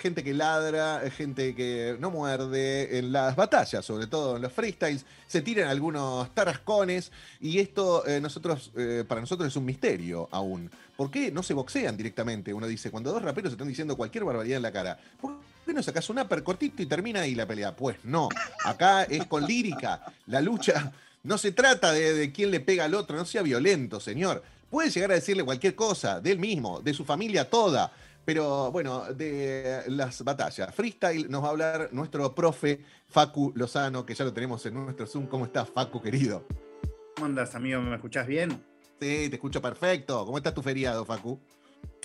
gente que ladra, eh, gente que no muerde, en las batallas, sobre todo en los freestyles, se tiran algunos tarascones y esto eh, nosotros, eh, para nosotros es un misterio aún. ¿Por qué no se boxean directamente? Uno dice, cuando dos raperos están diciendo cualquier barbaridad en la cara, ¿por qué no sacas un upper cortito y termina ahí la pelea? Pues no, acá es con lírica, la lucha no se trata de, de quién le pega al otro, no sea violento, señor. Puede llegar a decirle cualquier cosa, de él mismo, de su familia toda pero bueno, de las batallas. Freestyle nos va a hablar nuestro profe Facu Lozano, que ya lo tenemos en nuestro Zoom. ¿Cómo estás, Facu, querido? ¿Cómo andas, amigo? ¿Me escuchás bien? Sí, te escucho perfecto. ¿Cómo está tu feriado, Facu?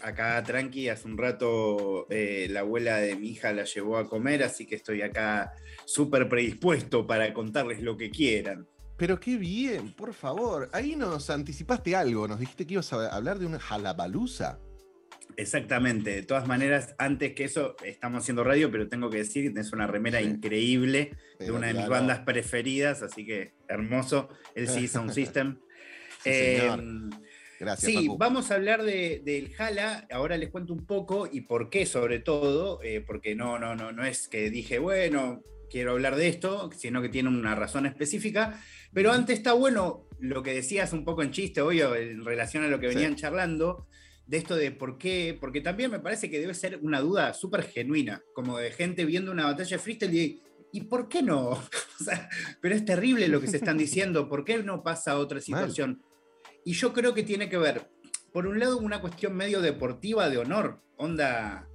Acá tranqui, hace un rato eh, la abuela de mi hija la llevó a comer, así que estoy acá súper predispuesto para contarles lo que quieran. Pero qué bien, por favor. Ahí nos anticipaste algo, nos dijiste que ibas a hablar de una jalabaluza. Exactamente, de todas maneras, antes que eso, estamos haciendo radio, pero tengo que decir que es una remera increíble de una de mis bandas preferidas, así que hermoso, el C Sound System. sí, em, Gracias. Sí, vamos a hablar del Jala, ahora les cuento un poco y por qué sobre todo, eh, porque no, no, no, no es que dije, bueno, quiero hablar de esto, sino que tiene una razón específica, pero antes está bueno lo que decías un poco en chiste, hoy en relación a lo que venían charlando, de esto de por qué, porque también me parece que debe ser una duda súper genuina, como de gente viendo una batalla de freestyle y, ¿y por qué no? pero es terrible lo que se están diciendo, ¿por qué no pasa a otra situación? Y yo creo que tiene que ver, por un lado, una cuestión medio deportiva de honor, onda,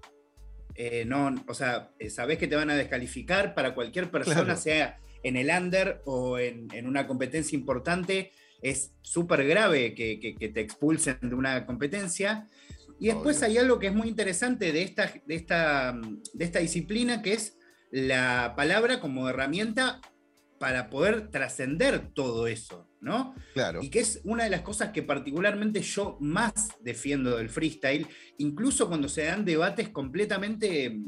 eh, no, o sea, eh, sabés que te van a descalificar para cualquier persona, sea en el under o en, en una competencia importante, es súper grave que, te expulsen de una competencia. Y después hay algo que es muy interesante de esta, de, esta, de esta disciplina, que es la palabra como herramienta para poder trascender todo eso, ¿no? Claro. Y que es una de las cosas que particularmente yo más defiendo del freestyle, incluso cuando se dan debates completamente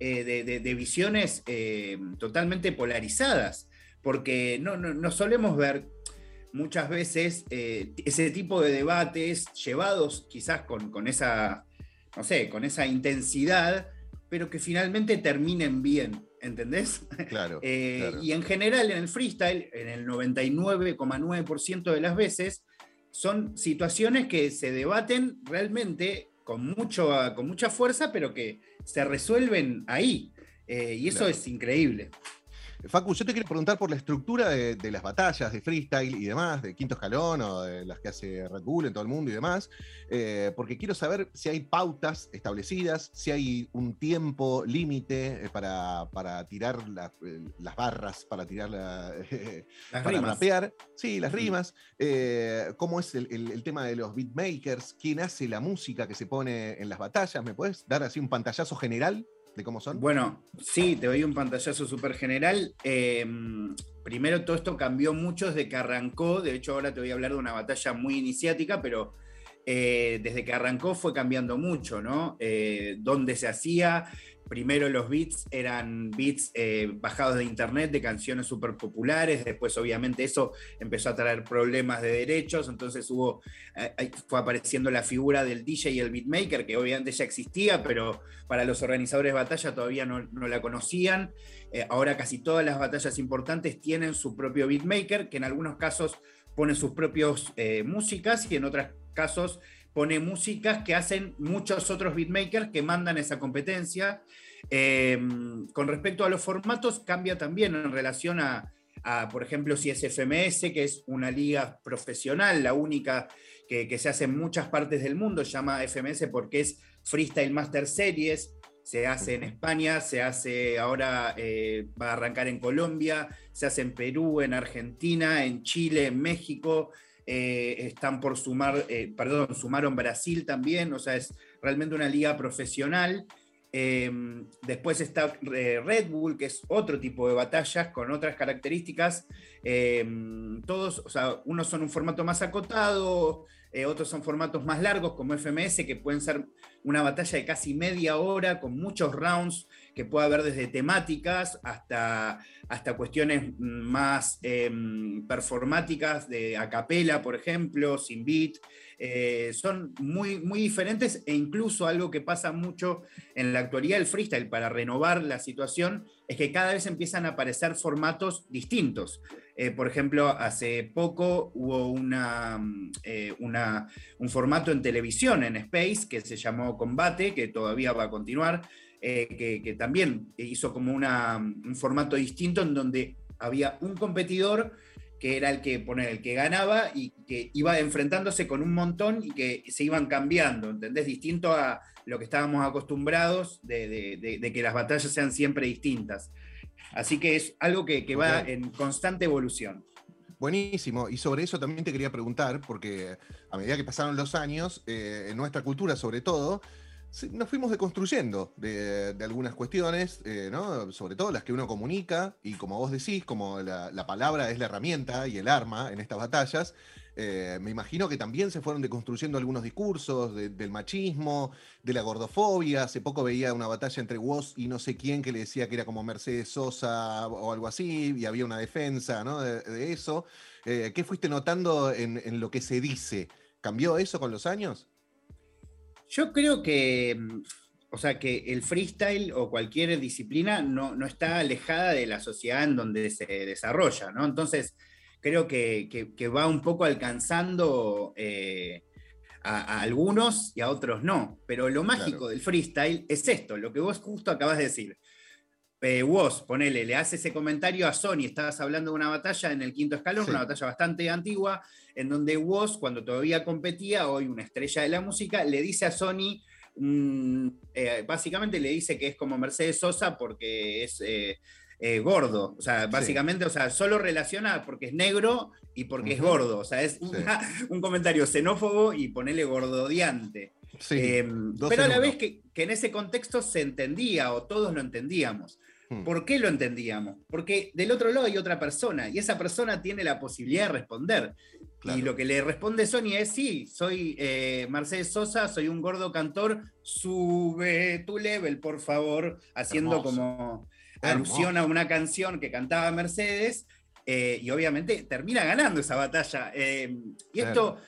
eh, de, visiones eh, totalmente polarizadas, porque no, no, no solemos ver muchas veces eh, ese tipo de debates llevados quizás con, esa, no sé, con esa intensidad, pero que finalmente terminen bien, ¿entendés? Eh, claro, Y en general en el freestyle, en el 99,9% de las veces, son situaciones que se debaten realmente con, mucho, con mucha fuerza, pero que se resuelven ahí. Eh, y eso es increíble. Facu, yo te quiero preguntar por la estructura de, las batallas de freestyle y demás, de quinto escalón o de las que hace Red Bull en todo el mundo y demás, eh, porque quiero saber si hay pautas establecidas, si hay un tiempo límite eh, para, tirar eh, las barras, para tirar la, para rapear, sí, las rimas, cómo es el, tema de los beatmakers, quién hace la música que se pone en las batallas, ¿me puedes dar así un pantallazo general? Cómo son? Bueno, sí, te doy un pantallazo súper general. Em, primero, todo esto cambió mucho desde que arrancó. De hecho, ahora te voy a hablar de una batalla muy iniciática, pero eh, desde que arrancó fue cambiando mucho, ¿no? Eh, dónde se hacía, primero los beats eran beats eh, bajados de internet de canciones súper populares, después obviamente eso empezó a traer problemas de derechos, entonces hubo, eh, fue apareciendo la figura del DJ y el beatmaker, que obviamente ya existía, pero para los organizadores de batalla todavía no, la conocían. Eh, ahora casi todas las batallas importantes tienen su propio beatmaker, que en algunos casos pone sus propios músicas y en otros casos pone músicas que hacen muchos otros beatmakers que mandan esa competencia. Em, con respecto a los formatos, cambia también en relación a, por ejemplo, si es FMS, que es una liga profesional, la única que, se hace en muchas partes del mundo, llama FMS porque es Freestyle Master Series, se hace en España, se hace ahora, eh, va a arrancar en Colombia, se hace en Perú, en Argentina, en Chile, en México, eh, están por sumar, eh, perdón, sumaron Brasil también, o sea, es realmente una liga profesional. Em, después está eh, Red Bull, que es otro tipo de batallas con otras características. Em, todos, o sea, unos son un formato más acotado, otros son formatos más largos como FMS, que pueden ser una batalla de casi media hora con muchos rounds que puede haber desde temáticas hasta, hasta cuestiones más em, performáticas de acapela, por ejemplo, sin beat. Eh, son muy, muy diferentes e incluso algo que pasa mucho en la actualidad del freestyle para renovar la situación es que cada vez empiezan a aparecer formatos distintos. Eh, por ejemplo, hace poco hubo una, eh, una, un formato en televisión, en Space, que se llamó Combate, que todavía va a continuar, que, que, también hizo como una, un formato distinto en donde había un competidor que era el que, poner, el que ganaba y que iba enfrentándose con un montón y que se iban cambiando, ¿entendés? Distinto a lo que estábamos acostumbrados de, que las batallas sean siempre distintas. Así que es algo que, va en constante evolución. Buenísimo. Y sobre eso también te quería preguntar, porque a medida que pasaron los años, eh, en nuestra cultura sobre todo, nos fuimos deconstruyendo de, algunas cuestiones, eh, sobre todo las que uno comunica, y como vos decís, como la, palabra es la herramienta y el arma en estas batallas, eh, me imagino que también se fueron deconstruyendo algunos discursos del machismo, de la gordofobia. Hace poco veía una batalla entre Woz y no sé quién que le decía que era como Mercedes Sosa o algo así, y había una defensa de, eso. Eh, ¿Qué fuiste notando en lo que se dice? ¿Cambió eso con los años? Yo creo que, mm, o sea, que el freestyle o cualquier disciplina no, está alejada de la sociedad en donde se desarrolla, ¿no? Entonces, creo que, va un poco alcanzando eh, a, algunos y a otros no. Pero lo mágico del freestyle es esto, lo que vos justo acabas de decir. Eh, vos, ponele, le hace ese comentario a Sony, estabas hablando de una batalla en el quinto escalón, una batalla bastante antigua, en donde Woz, cuando todavía competía, hoy una estrella de la música, le dice a Sony, mm, eh, básicamente le dice que es como Mercedes Sosa porque es eh, eh, gordo. O sea, básicamente, o sea, solo relaciona porque es negro y porque es gordo. O sea, es un comentario xenófobo y ponele gordodiante. pero a la vez que, que en ese contexto se entendía o todos lo entendíamos. Hmm. ¿Por qué lo entendíamos? Porque del otro lado hay otra persona y esa persona tiene la posibilidad de responder. Y lo que le responde Sony es, sí, soy eh, Mercedes Sosa, soy un gordo cantor, sube tu level, por favor, haciendo como alusión a una canción que cantaba Mercedes, eh, y obviamente termina ganando esa batalla. Eh, y esto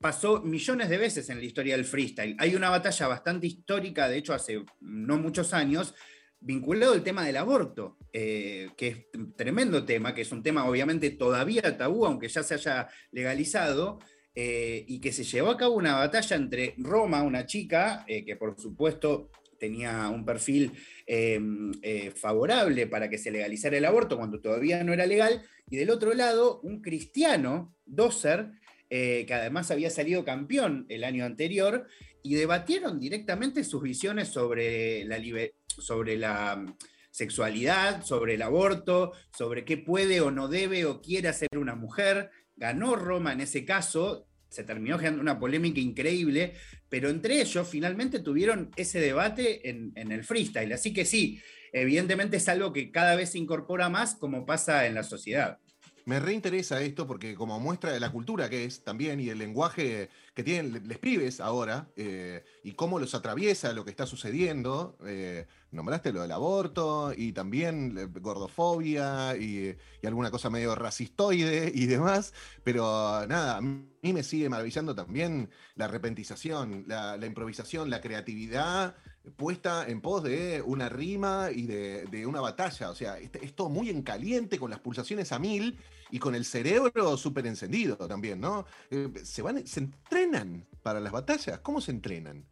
pasó millones de veces en la historia del freestyle. Hay una batalla bastante histórica, de hecho hace no muchos años, vinculado al tema del aborto, eh, que es un tremendo tema, que es un tema obviamente todavía tabú, aunque ya se haya legalizado, eh, y que se llevó a cabo una batalla entre Roma, una chica, eh, que por supuesto tenía un perfil em, favorable para que se legalizara el aborto cuando todavía no era legal, y del otro lado un cristiano, Dosser, que además había salido campeón el año anterior, y debatieron directamente sus visiones sobre la, libertad sobre la mm, sexualidad, sobre el aborto, sobre qué puede o no debe o quiere hacer una mujer. Ganó Roma en ese caso, se terminó generando una polémica increíble, pero entre ellos finalmente tuvieron ese debate en, en, el freestyle. Así que sí, evidentemente es algo que cada vez se incorpora más como pasa en la sociedad. Me reinteresa esto porque como muestra de la cultura que es también y el lenguaje que tienen les pibes ahora eh, y cómo los atraviesa lo que está sucediendo. Eh, nombraste lo del aborto y también eh, gordofobia y, alguna cosa medio racistoide y demás, pero nada, a mí me sigue maravillando también la repentización, la improvisación, la creatividad puesta en pos de una rima y de, una batalla. O sea, es, todo muy en caliente, con las pulsaciones a mil y con el cerebro súper encendido también, ¿no? Eh, ¿se, van, ¿Se entrenan para las batallas? ¿Cómo se entrenan?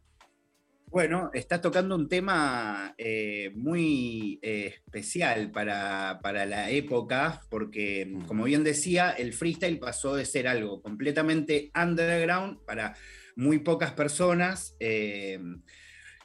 Bueno, estás tocando un tema eh, muy eh, especial para, la época, porque, mm. como bien decía, el freestyle pasó de ser algo completamente underground para muy pocas personas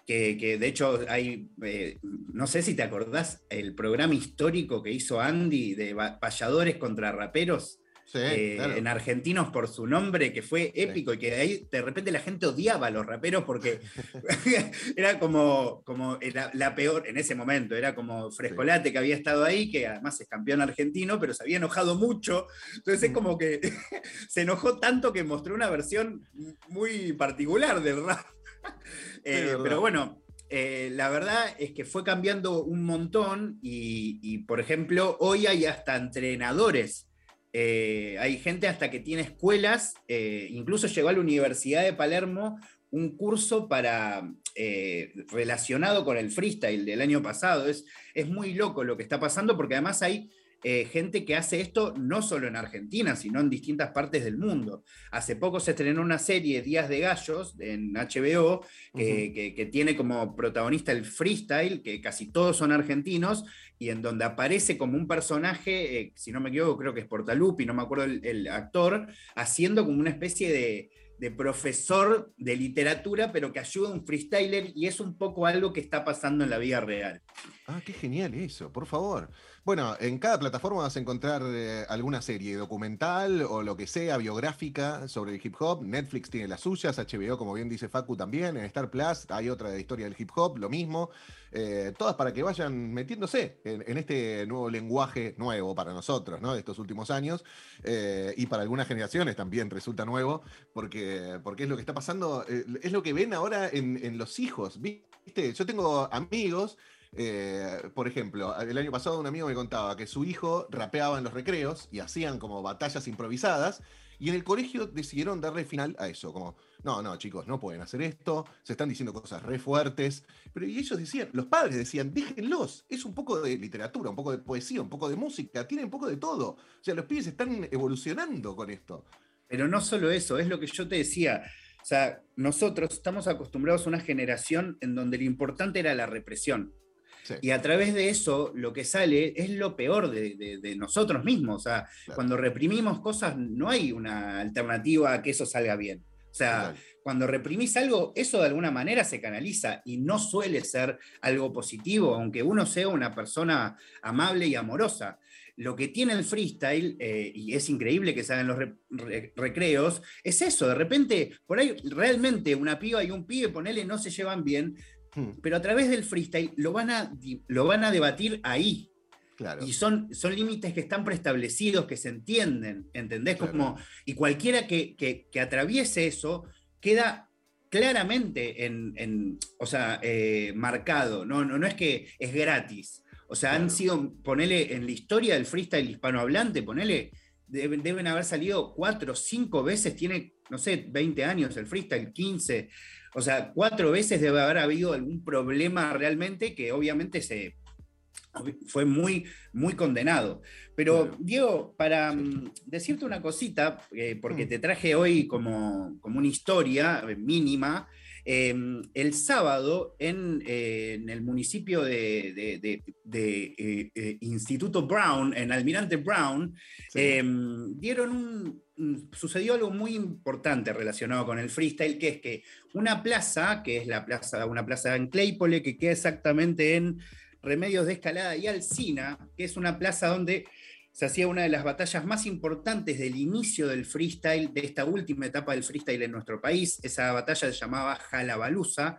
que, de hecho hay, eh, no sé si te acordás, el programa histórico que hizo Andy de payadores contra raperos. eh, en argentinos por su nombre, que fue épico y que de ahí de repente la gente odiaba a los raperos porque era como, como la, peor en ese momento, era como Frescolate que había estado ahí, que además es campeón argentino, pero se había enojado mucho. Entonces es como que se enojó tanto que mostró una versión muy particular del rap. Eh, pero bueno, eh, la verdad es que fue cambiando un montón y, por ejemplo, hoy hay hasta entrenadores. Eh, hay gente hasta que tiene escuelas, incluso llegó a la Universidad de Palermo un curso para, relacionado con el freestyle del año pasado. Es, es muy loco lo que está pasando porque además hay eh, gente que hace esto no solo en Argentina, sino en distintas partes del mundo. Hace poco se estrenó una serie, Días de Gallos, en HBO, que, tiene como protagonista el freestyle, que casi todos son argentinos, y en donde aparece como un personaje, eh, si no me equivoco, creo que es Portalupi, no me acuerdo el, actor, haciendo como una especie de, de profesor de literatura, pero que ayuda a un freestyler y es un poco algo que está pasando en la vida real. Ah, qué genial eso, por favor. Bueno, en cada plataforma vas a encontrar eh, alguna serie documental o lo que sea, biográfica sobre el hip hop. Netflix tiene las suyas, HBO, como bien dice Facu, también. En Star Plus hay otra de historia del hip hop, lo mismo. Eh, todas para que vayan metiéndose en, este nuevo lenguaje nuevo para nosotros, ¿no? De estos últimos años. Eh, y para algunas generaciones también resulta nuevo, porque, porque es lo que está pasando, es lo que ven ahora en, en los hijos. ¿Viste? Yo tengo amigos eh, por ejemplo, el año pasado un amigo me contaba que su hijo rapeaba en los recreos y hacían como batallas improvisadas. Y en el colegio decidieron darle final a eso, como, no, no, chicos, no pueden hacer esto, se están diciendo cosas re fuertes. Pero y ellos decían, los padres decían, déjenlos, es un poco de literatura, un poco de poesía, un poco de música, tienen un poco de todo. O sea, los pibes están evolucionando con esto. Pero no solo eso, es lo que yo te decía. O sea, nosotros estamos acostumbrados a una generación en donde lo importante era la represión. Y a través de eso lo que sale es lo peor de, nosotros mismos. O sea, cuando reprimimos cosas no hay una alternativa a que eso salga bien. O sea, cuando reprimís algo, eso de alguna manera se canaliza y no suele ser algo positivo, aunque uno sea una persona amable y amorosa. Lo que tiene el freestyle, eh, y es increíble que se hagan los recreos, es eso. De repente, por ahí realmente una piba y un pibe, ponele, no se llevan bien. Pero a través del freestyle lo van a, lo van a debatir ahí. Claro. Y son, son límites que están preestablecidos, que se entienden, ¿entendés? Como, y cualquiera que, que, atraviese eso queda claramente en, o sea, eh, marcado, ¿no? No, no es que es gratis. O sea, han sido, ponele en la historia del freestyle hispanohablante, ponele, deben, deben haber salido cuatro o cinco veces, tiene, no sé, 20 años el freestyle, 15. O sea, cuatro veces debe haber habido algún problema realmente que obviamente se, fue muy, muy condenado. Pero, Diego, para mm, decirte una cosita, eh, porque mm. te traje hoy como, como una historia eh, mínima, em, el sábado en, eh, el municipio de, Instituto Brown, en Almirante Brown, em, dieron un, sucedió algo muy importante relacionado con el freestyle, que es que una plaza, que es la plaza, una plaza en Claypole, que queda exactamente en Remedios de Escalada y Alcina, que es una plaza donde se hacía una de las batallas más importantes del inicio del freestyle, de esta última etapa del freestyle en nuestro país. Esa batalla se llamaba Jalabalusa,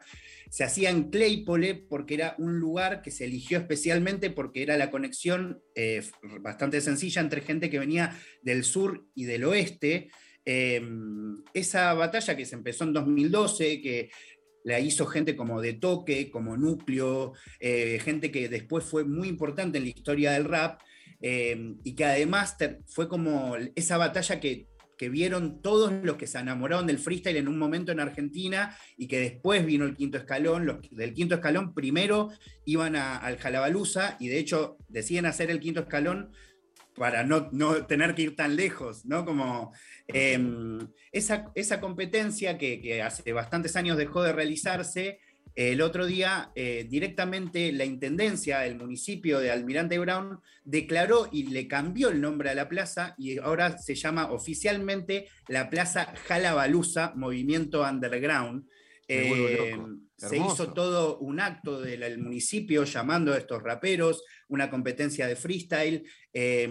se hacía en Claypole porque era un lugar que se eligió especialmente porque era la conexión eh, bastante sencilla entre gente que venía del sur y del oeste. Em, esa batalla que se empezó en 2012, que la hizo gente como De Toque, como Núcleo, eh, gente que después fue muy importante en la historia del rap, em, y que además fue como esa batalla que que vieron todos los que se enamoraron del freestyle en un momento en Argentina y que después vino el quinto escalón. Los del quinto escalón primero iban al Jalabaluza y de hecho deciden hacer el quinto escalón para no, tener que ir tan lejos, ¿no? Como em, esa, esa, competencia que, que, hace bastantes años dejó de realizarse, el otro día, eh, directamente la intendencia del municipio de Almirante Brown declaró y le cambió el nombre a la plaza y ahora se llama oficialmente la Plaza Jalabalusa Movimiento Underground. Eh, se hizo todo un acto del municipio llamando a estos raperos, una competencia de freestyle, eh,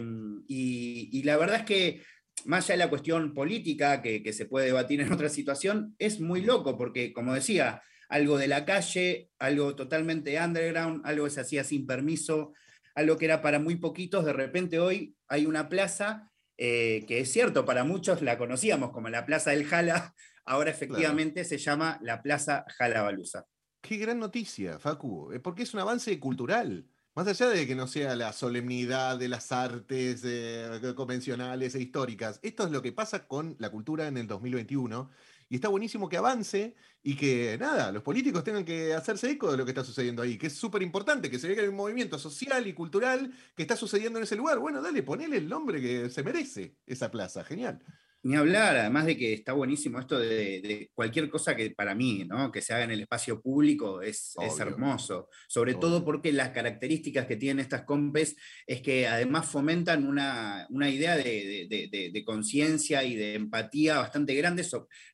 y, la verdad es que más allá de la cuestión política que, que se puede debatir en otra situación, es muy loco porque, como decía, algo de la calle, algo totalmente underground, algo que se hacía sin permiso, algo que era para muy poquitos, de repente hoy hay una plaza eh, que es cierto, para muchos la conocíamos como la Plaza del Jala, ahora efectivamente se llama la Plaza Jalabalusa. Qué gran noticia, Facu, eh, porque es un avance cultural. Más allá de que no sea la solemnidad de las artes eh, convencionales e históricas, esto es lo que pasa con la cultura en el 2021 y está buenísimo que avance y que, nada, los políticos tengan que hacerse eco de lo que está sucediendo ahí, que es súper importante, que se vea que hay un movimiento social y cultural que está sucediendo en ese lugar. Bueno, dale, ponele el nombre que se merece esa plaza, genial. Ni hablar, además de que está buenísimo esto de, cualquier cosa que para mí, ¿no? que se haga en el espacio público, es, hermoso. Sobre todo porque las características que tienen estas compes es que además fomentan una, idea de, conciencia y de empatía bastante grande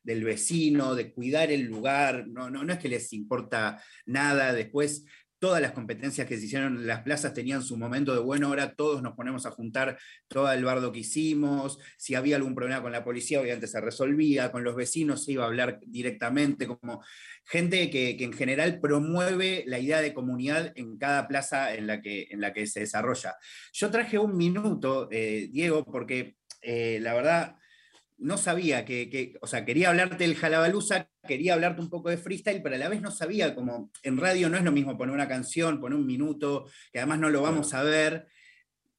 del vecino, de cuidar el lugar. No, no, no es que les importa nada después todas las competencias que se hicieron en las plazas tenían su momento de, bueno, ahora todos nos ponemos a juntar todo el bardo que hicimos, si había algún problema con la policía, obviamente se resolvía, con los vecinos se iba a hablar directamente, como gente que, en general promueve la idea de comunidad en cada plaza en la que, en la que se desarrolla. Yo traje un minuto, eh, Diego, porque eh, la verdad no sabía que, o sea, quería hablarte del Jalabalusa, quería hablarte un poco de freestyle, pero a la vez no sabía, como en radio no es lo mismo poner una canción, poner un minuto, que además no lo vamos a ver.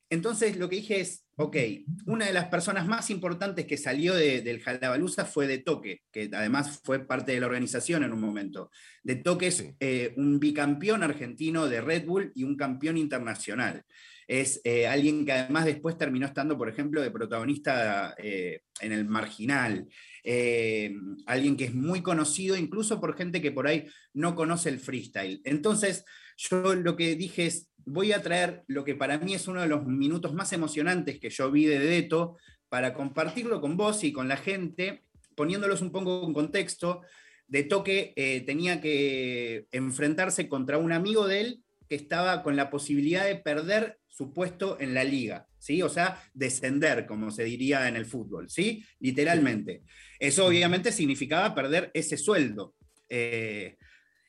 Entonces lo que dije es, ok, una de las personas más importantes que salió del Jalabalusa fue de Toque, que además fue parte de la organización en un momento. De Toque es eh, un bicampeón argentino de Red Bull y un campeón internacional es eh, alguien que además después terminó estando, por ejemplo, de protagonista eh, en El Marginal, eh, alguien que es muy conocido incluso por gente que por ahí no conoce el freestyle. Entonces, yo lo que dije es, voy a traer lo que para mí es uno de los minutos más emocionantes que yo vi de Deto para compartirlo con vos y con la gente, poniéndolos un poco en contexto. De toque tenía que enfrentarse contra un amigo de él que estaba con la posibilidad de perder su puesto en la liga, ¿sí? O sea, descender, como se diría en el fútbol, ¿sí? Literalmente. Eso obviamente significaba perder ese sueldo. Eh,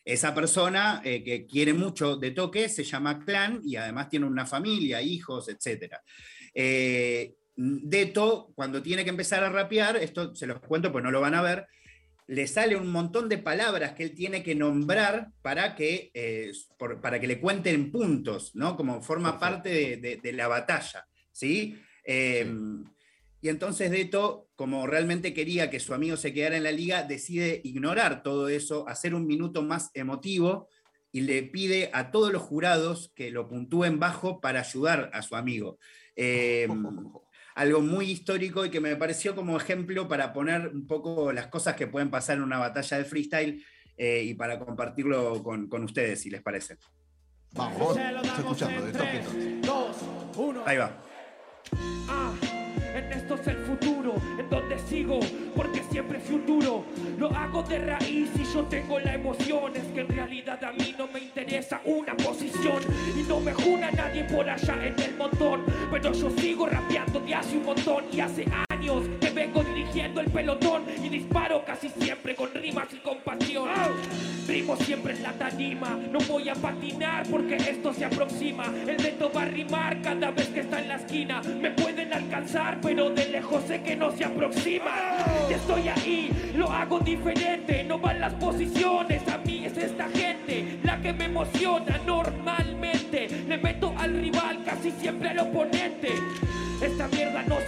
esa persona eh, que quiere mucho de toque se llama clan y además tiene una familia, hijos, etc. Eh, Deto, cuando tiene que empezar a rapear, esto se los cuento pues no lo van a ver, le sale un montón de palabras que él tiene que nombrar para que, eh, para que le cuenten puntos, ¿no? Como forma parte de, la batalla, ¿sí? Em, y entonces Deto, como realmente quería que su amigo se quedara en la liga, decide ignorar todo eso, hacer un minuto más emotivo y le pide a todos los jurados que lo puntúen bajo para ayudar a su amigo. Em, algo muy histórico y que me pareció como ejemplo para poner un poco las cosas que pueden pasar en una batalla de freestyle eh, y para compartirlo con, ustedes, si les parece. Vamos, vamos escuchando, de Ahí va. Ah, en esto es el futuro, donde sigo, porque siempre fui un duro. Lo hago de raíz y yo tengo la emoción. Es que en realidad a mí no me interesa una posición y no me juna nadie por allá en el montón. Pero yo sigo rapeando de hace un montón y hace años que vengo dirigiendo el pelotón y disparo casi siempre con rimas y compasión. Rimo siempre en la tarima, no voy a patinar porque esto se aproxima. El reto va a rimar cada vez que está en la esquina. Me pueden alcanzar, pero de lejos sé que no se aproxima. Estoy ahí, lo hago diferente, no van las posiciones, a mí es esta gente la que me emociona normalmente. Le meto al rival, casi siempre al oponente. Esta mierda no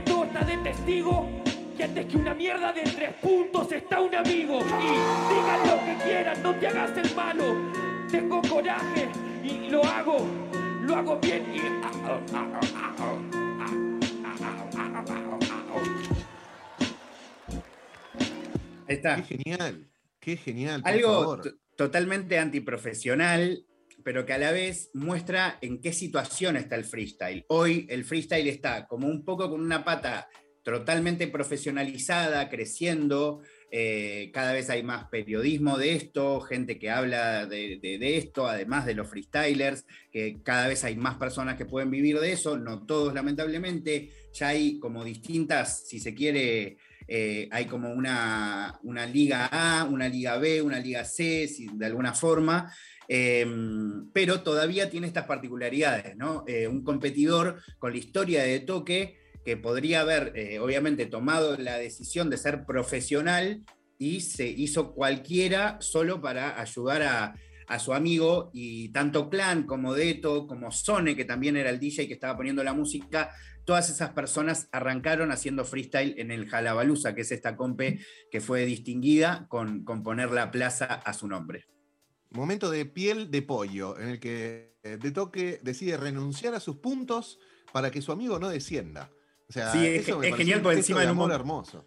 El dedo está de testigo. Que antes que una mierda de tres puntos está un amigo. Y digan lo que quieran, no te hagas el malo. Tengo coraje y lo hago, lo hago bien y. está. Qué genial, qué genial. Algo totalmente antiprofesional, pero que a la vez muestra en qué situación está el freestyle. Hoy el freestyle está como un poco con una pata totalmente profesionalizada, creciendo, eh, cada vez hay más periodismo de esto, gente que habla de, esto, además de los freestylers, que cada vez hay más personas que pueden vivir de eso, no todos lamentablemente, ya hay como distintas, si se quiere, eh, hay como una, una, liga A, una liga B, una liga C, de alguna forma, em, pero todavía tiene estas particularidades, ¿no? Eh, un competidor con la historia de toque que podría haber, eh, obviamente, tomado la decisión de ser profesional y se hizo cualquiera solo para ayudar a, su amigo y tanto Clan como Deto, como Sone, que también era el DJ que estaba poniendo la música, todas esas personas arrancaron haciendo freestyle en el Jalabalusa, que es esta compe que fue distinguida con, con poner la plaza a su nombre. Momento de piel de pollo, en el que eh, De Toque decide renunciar a sus puntos para que su amigo no descienda sí, es, genial por encima de un momento hermoso.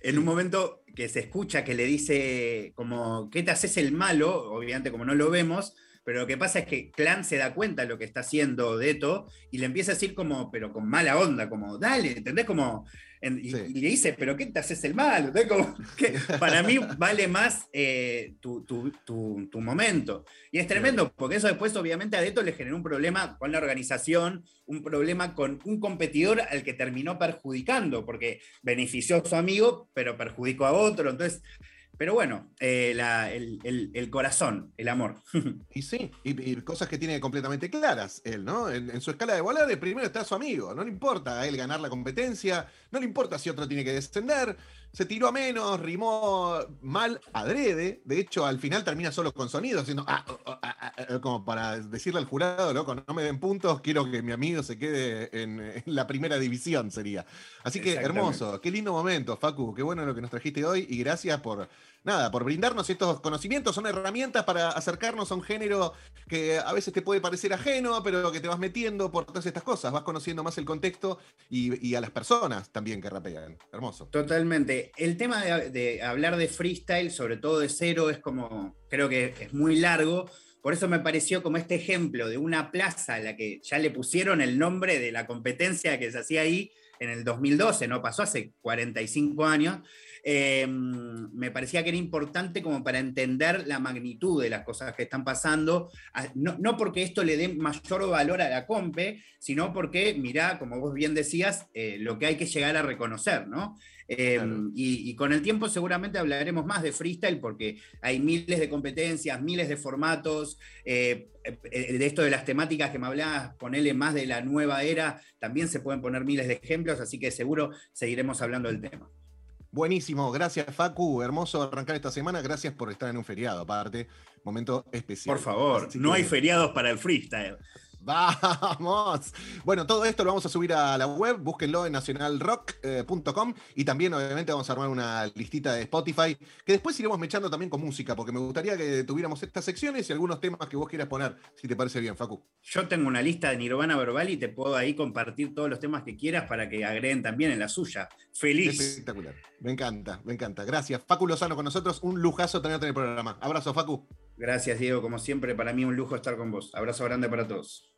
En un momento que se escucha que le dice como, ¿qué te haces el malo? Obviamente como no lo vemos, pero lo que pasa es que Clan se da cuenta de lo que está haciendo Deto y le empieza a decir como, pero con mala onda, como, dale, ¿entendés? Como, y, le dice, pero ¿qué te haces el mal? para mí vale más eh, tu, momento. Y es tremendo, porque eso después obviamente a Deto le generó un problema con la organización, un problema con un competidor al que terminó perjudicando, porque benefició a su amigo, pero perjudicó a otro. Entonces, pero bueno, eh, el, corazón, el amor. Y sí, y, cosas que tiene completamente claras él, ¿no? En, su escala de valores, primero está su amigo, no le importa a él ganar la competencia, no le importa si otro tiene que descender, se tiró a menos, rimó mal adrede, de hecho al final termina solo con sonido, haciendo ah, oh, oh, ah, ah, como para decirle al jurado, loco, no me den puntos, quiero que mi amigo se quede en, la primera división, sería. Así que hermoso, qué lindo momento, Facu, qué bueno lo que nos trajiste hoy y gracias por nada, por brindarnos estos conocimientos, son herramientas para acercarnos a un género que a veces te puede parecer ajeno, pero que te vas metiendo por todas estas cosas, vas conociendo más el contexto y, a las personas también que rapean. Hermoso. Totalmente. El tema de, hablar de freestyle, sobre todo de cero, es como, creo que es muy largo. Por eso me pareció como este ejemplo de una plaza a la que ya le pusieron el nombre de la competencia que se hacía ahí en el 2012, no pasó hace 45 años, Em, me parecía que era importante como para entender la magnitud de las cosas que están pasando, no, porque esto le dé mayor valor a la compe, sino porque, mirá, como vos bien decías, eh, lo que hay que llegar a reconocer, ¿no? Em, y, con el tiempo seguramente hablaremos más de freestyle porque hay miles de competencias, miles de formatos. Eh, eh, de esto de las temáticas que me hablabas, ponerle más de la nueva era, también se pueden poner miles de ejemplos, así que seguro seguiremos hablando del tema. Buenísimo, gracias Facu, hermoso arrancar esta semana, gracias por estar en un feriado, aparte, momento especial. Por favor, no hay feriados para el freestyle. Vamos. Bueno, todo esto lo vamos a subir a la web, búsquenlo en nacionalrock.com y también obviamente vamos a armar una listita de Spotify que después iremos mechando también con música, porque me gustaría que tuviéramos estas secciones y algunos temas que vos quieras poner, si te parece bien, Facu. Yo tengo una lista de Nirvana Verbal y te puedo ahí compartir todos los temas que quieras para que agreguen también en la suya. Feliz. Espectacular. Me encanta, me encanta. Gracias. Facu Lozano con nosotros, un lujazo tenerte en el programa. Abrazo, Facu. Gracias, Diego. Como siempre, para mí un lujo estar con vos. Abrazo grande para todos.